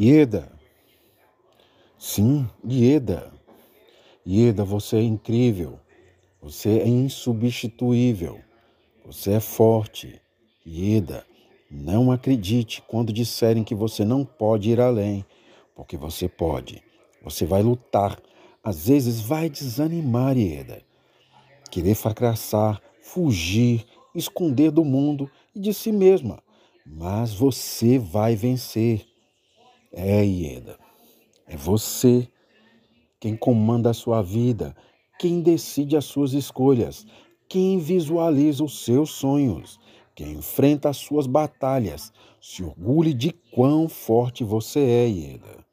Ieda. Sim, Ieda. Ieda, você é incrível. Você é insubstituível. Você é forte. Ieda, não acredite quando disserem que você não pode ir além, porque você pode. Você vai lutar. Às vezes vai desanimar, Ieda. Querer fracassar, fugir, esconder do mundo e de si mesma. Mas você vai vencer. É, Ieda. É você quem comanda a sua vida, quem decide as suas escolhas, quem visualiza os seus sonhos, quem enfrenta as suas batalhas. Se orgulhe de quão forte você é, Ieda.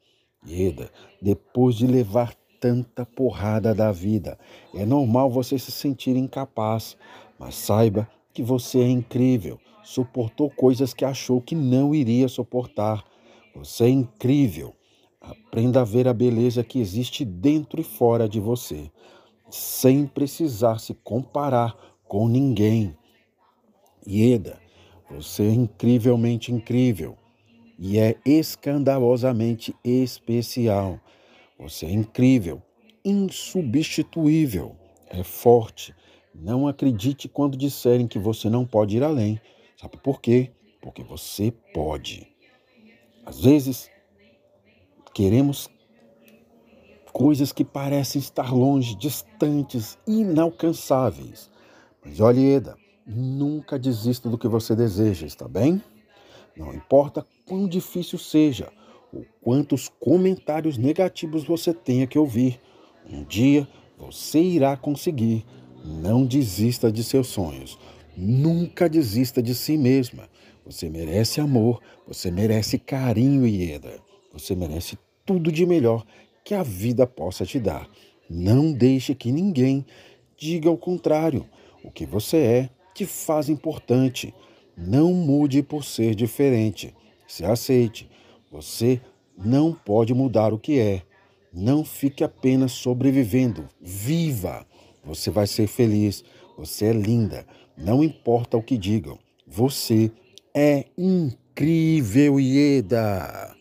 Ieda, depois de levar tanta porrada da vida, é normal você se sentir incapaz, mas saiba que você é incrível, suportou coisas que achou que não iria suportar. Você é incrível. Aprenda a ver a beleza que existe dentro e fora de você, sem precisar se comparar com ninguém. Ieda, você é incrivelmente incrível e é escandalosamente especial. Você é incrível, insubstituível, é forte. Não acredite quando disserem que você não pode ir além. Sabe por quê? Porque você pode. Às vezes, Queremos coisas que parecem estar longe, distantes, inalcançáveis. Mas olhe, Eda, nunca desista do que você deseja, está bem? Não importa quão difícil seja ou quantos comentários negativos você tenha que ouvir, um dia você irá conseguir. Não desista de seus sonhos. Nunca desista de si mesma. Você merece amor, você merece carinho, Ieda. Você merece tudo de melhor que a vida possa te dar. Não deixe que ninguém diga o contrário. O que você é te faz importante. Não mude por ser diferente. Se aceite. Você não pode mudar o que é. Não fique apenas sobrevivendo. Viva! Você vai ser feliz. Você é linda. Não importa o que digam. Você é incrível, Ieda.